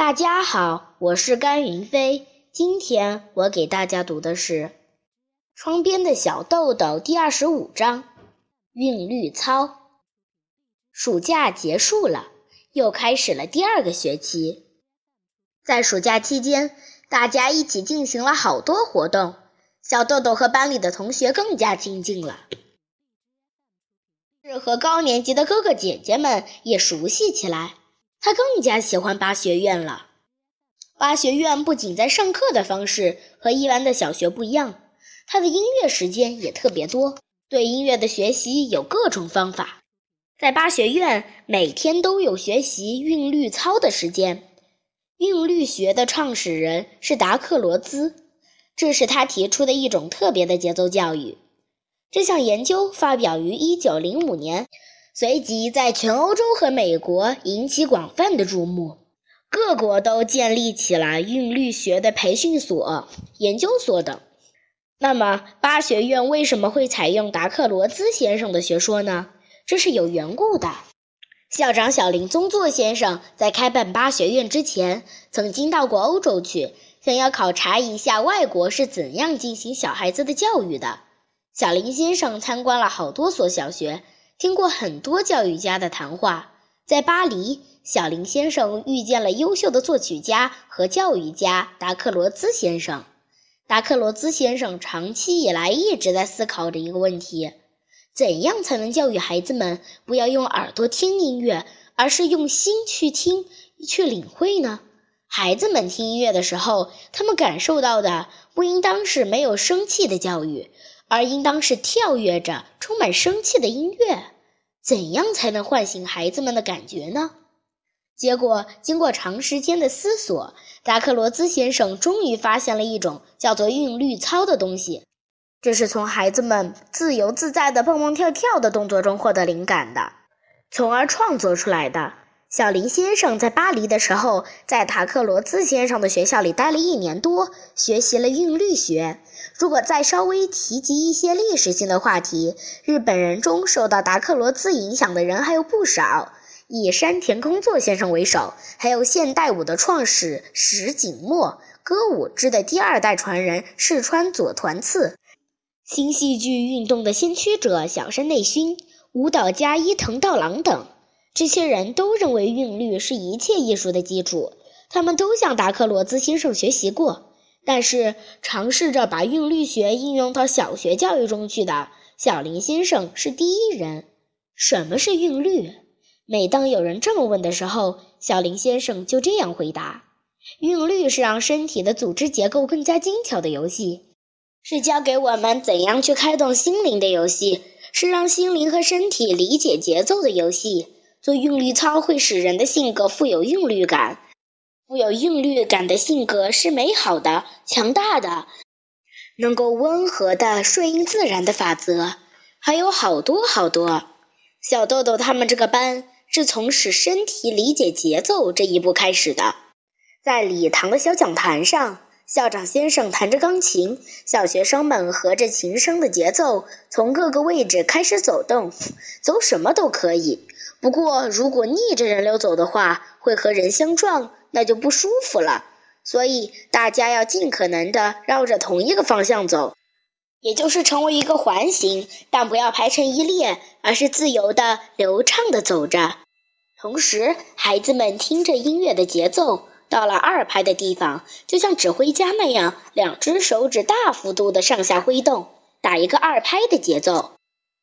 大家好，我是甘云飞。今天我给大家读的是《窗边的小豆豆》第二十五章“韵律操”。暑假结束了，又开始了第二个学期。在暑假期间，大家一起进行了好多活动，小豆豆和班里的同学更加亲近了。是和高年级的哥哥姐姐们也熟悉起来。他更加喜欢八学院了。八学院不仅在上课的方式和一般的小学不一样，他的音乐时间也特别多，对音乐的学习有各种方法。在八学院，每天都有学习韵律操的时间。韵律学的创始人是达克罗兹，这是他提出的一种特别的节奏教育。这项研究发表于一九零五年。随即在全欧洲和美国引起广泛的注目，各国都建立起了韵律学的培训所、研究所等。那么，巴学院为什么会采用达克罗兹先生的学说呢？这是有缘故的。校长小林宗作先生在开办巴学院之前，曾经到过欧洲去，想要考察一下外国是怎样进行小孩子的教育的。小林先生参观了好多所小学。听过很多教育家的谈话，在巴黎，小林先生遇见了优秀的作曲家和教育家达克罗兹先生。达克罗兹先生长期以来一直在思考着一个问题：怎样才能教育孩子们不要用耳朵听音乐，而是用心去听、去领会呢？孩子们听音乐的时候，他们感受到的不应当是没有生气的教育。而应当是跳跃着、充满生气的音乐，怎样才能唤醒孩子们的感觉呢？结果，经过长时间的思索，达克罗兹先生终于发现了一种叫做韵律操的东西，这是从孩子们自由自在的蹦蹦跳跳的动作中获得灵感的，从而创作出来的。小林先生在巴黎的时候，在达克罗兹先生的学校里待了一年多，学习了韵律学。如果再稍微提及一些历史性的话题，日本人中受到达克罗兹影响的人还有不少，以山田耕作先生为首，还有现代舞的创始石井墨，歌舞之的第二代传人世川佐团次，新戏剧运动的先驱者小山内勋，舞蹈家伊藤道郎等，这些人都认为韵律是一切艺术的基础，他们都向达克罗兹先生学习过。但是，尝试着把韵律学应用到小学教育中去的小林先生是第一人。什么是韵律？每当有人这么问的时候，小林先生就这样回答：韵律是让身体的组织结构更加精巧的游戏，是教给我们怎样去开动心灵的游戏，是让心灵和身体理解节奏的游戏。做韵律操会使人的性格富有韵律感。富有韵律感的性格是美好的、强大的，能够温和的顺应自然的法则，还有好多好多。小豆豆他们这个班是从使身体理解节奏这一步开始的。在礼堂的小讲台上，校长先生弹着钢琴，小学生们合着琴声的节奏，从各个位置开始走动，走什么都可以。不过，如果逆着人流走的话，会和人相撞。那就不舒服了，所以大家要尽可能的绕着同一个方向走，也就是成为一个环形，但不要排成一列，而是自由的、流畅的走着。同时，孩子们听着音乐的节奏，到了二拍的地方，就像指挥家那样，两只手指大幅度的上下挥动，打一个二拍的节奏。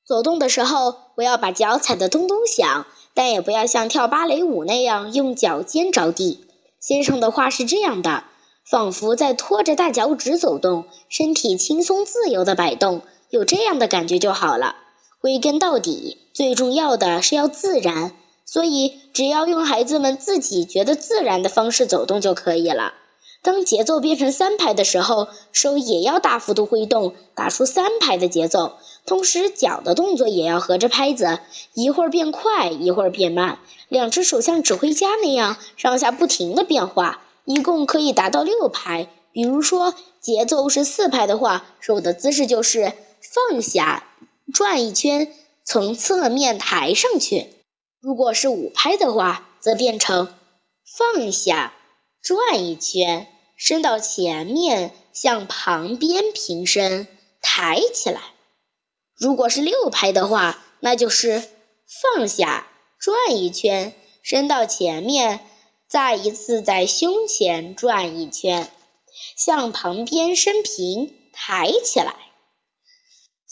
走动的时候，不要把脚踩得咚咚响，但也不要像跳芭蕾舞那样用脚尖着地。先生的话是这样的，仿佛在拖着大脚趾走动，身体轻松自由的摆动，有这样的感觉就好了。归根到底，最重要的是要自然，所以只要用孩子们自己觉得自然的方式走动就可以了。当节奏变成三拍的时候，手也要大幅度挥动，打出三拍的节奏，同时脚的动作也要合着拍子，一会儿变快，一会儿变慢。两只手像指挥家那样上下不停的变化，一共可以达到六拍。比如说，节奏是四拍的话，手的姿势就是放下，转一圈，从侧面抬上去；如果是五拍的话，则变成放下，转一圈，伸到前面，向旁边平伸，抬起来。如果是六拍的话，那就是放下，转一圈，伸到前面，再一次在胸前转一圈，向旁边伸平，抬起来。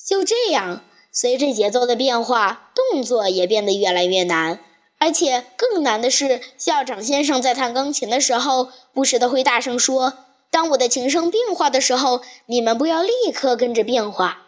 就这样，随着节奏的变化，动作也变得越来越难。而且更难的是，校长先生在弹钢琴的时候，不时的会大声说：“当我的琴声变化的时候，你们不要立刻跟着变化。”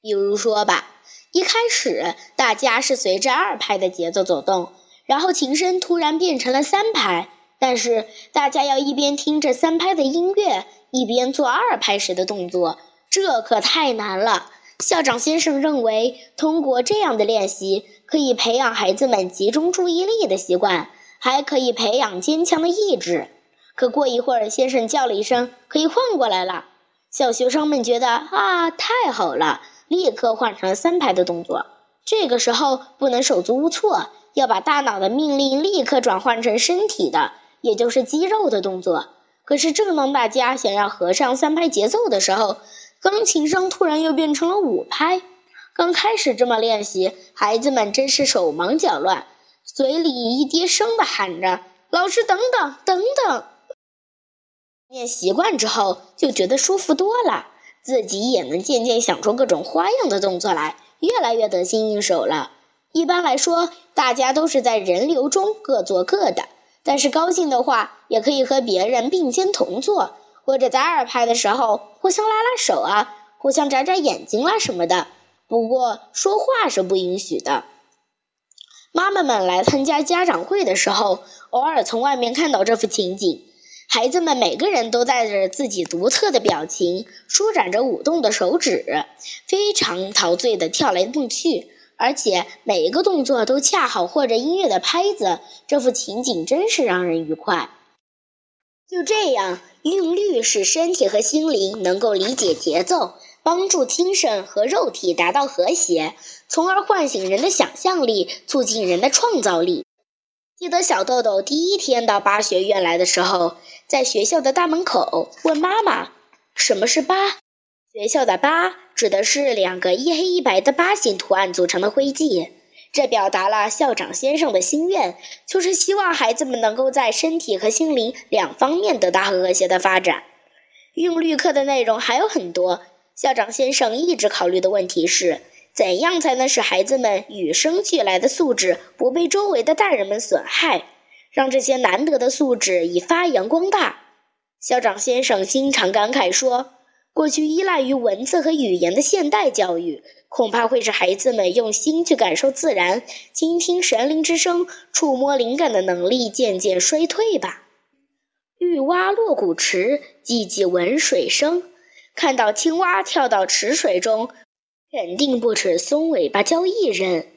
比如说吧，一开始大家是随着二拍的节奏走动，然后琴声突然变成了三拍，但是大家要一边听着三拍的音乐，一边做二拍时的动作，这可太难了。校长先生认为，通过这样的练习，可以培养孩子们集中注意力的习惯，还可以培养坚强的意志。可过一会儿，先生叫了一声：“可以换过来了。”小学生们觉得啊，太好了，立刻换成了三拍的动作。这个时候不能手足无措，要把大脑的命令立刻转换成身体的，也就是肌肉的动作。可是，正当大家想要合上三拍节奏的时候，钢琴声突然又变成了五拍。刚开始这么练习，孩子们真是手忙脚乱，嘴里一低声的喊着：“老师，等等，等等！”练习惯之后，就觉得舒服多了，自己也能渐渐想出各种花样的动作来，越来越得心应手了。一般来说，大家都是在人流中各做各的，但是高兴的话，也可以和别人并肩同坐。或者在二拍的时候，互相拉拉手啊，互相眨眨眼睛啦什么的。不过说话是不允许的。妈妈们来参加家长会的时候，偶尔从外面看到这幅情景：孩子们每个人都带着自己独特的表情，舒展着舞动的手指，非常陶醉的跳来蹦去，而且每一个动作都恰好或者音乐的拍子。这幅情景真是让人愉快。就这样，韵律使身体和心灵能够理解节奏，帮助精神和肉体达到和谐，从而唤醒人的想象力，促进人的创造力。记得小豆豆第一天到八学院来的时候，在学校的大门口问妈妈：“什么是八？”学校的八指的是两个一黑一白的八形图案组成的徽记。这表达了校长先生的心愿，就是希望孩子们能够在身体和心灵两方面得到和谐的发展。韵律课的内容还有很多，校长先生一直考虑的问题是：怎样才能使孩子们与生俱来的素质不被周围的大人们损害，让这些难得的素质以发扬光大？校长先生经常感慨说。过去依赖于文字和语言的现代教育，恐怕会使孩子们用心去感受自然、倾听神灵之声、触摸灵感的能力渐渐衰退吧。绿蛙落古池，寂寂闻水声。看到青蛙跳到池水中，肯定不止松尾巴蕉一人。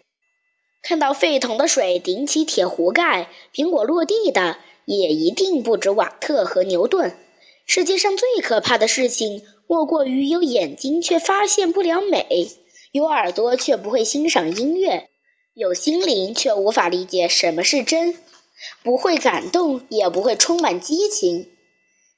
看到沸腾的水顶起铁壶盖，苹果落地的也一定不止瓦特和牛顿。世界上最可怕的事情，莫过于有眼睛却发现不了美，有耳朵却不会欣赏音乐，有心灵却无法理解什么是真，不会感动，也不会充满激情。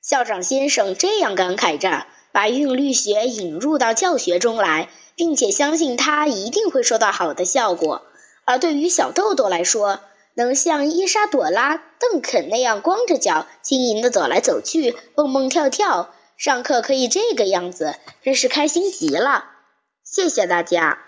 校长先生这样感慨着，把韵律学引入到教学中来，并且相信它一定会收到好的效果。而对于小豆豆来说，能像伊莎朵拉·邓肯那样光着脚轻盈的走来走去、蹦蹦跳跳，上课可以这个样子，真是开心极了。谢谢大家。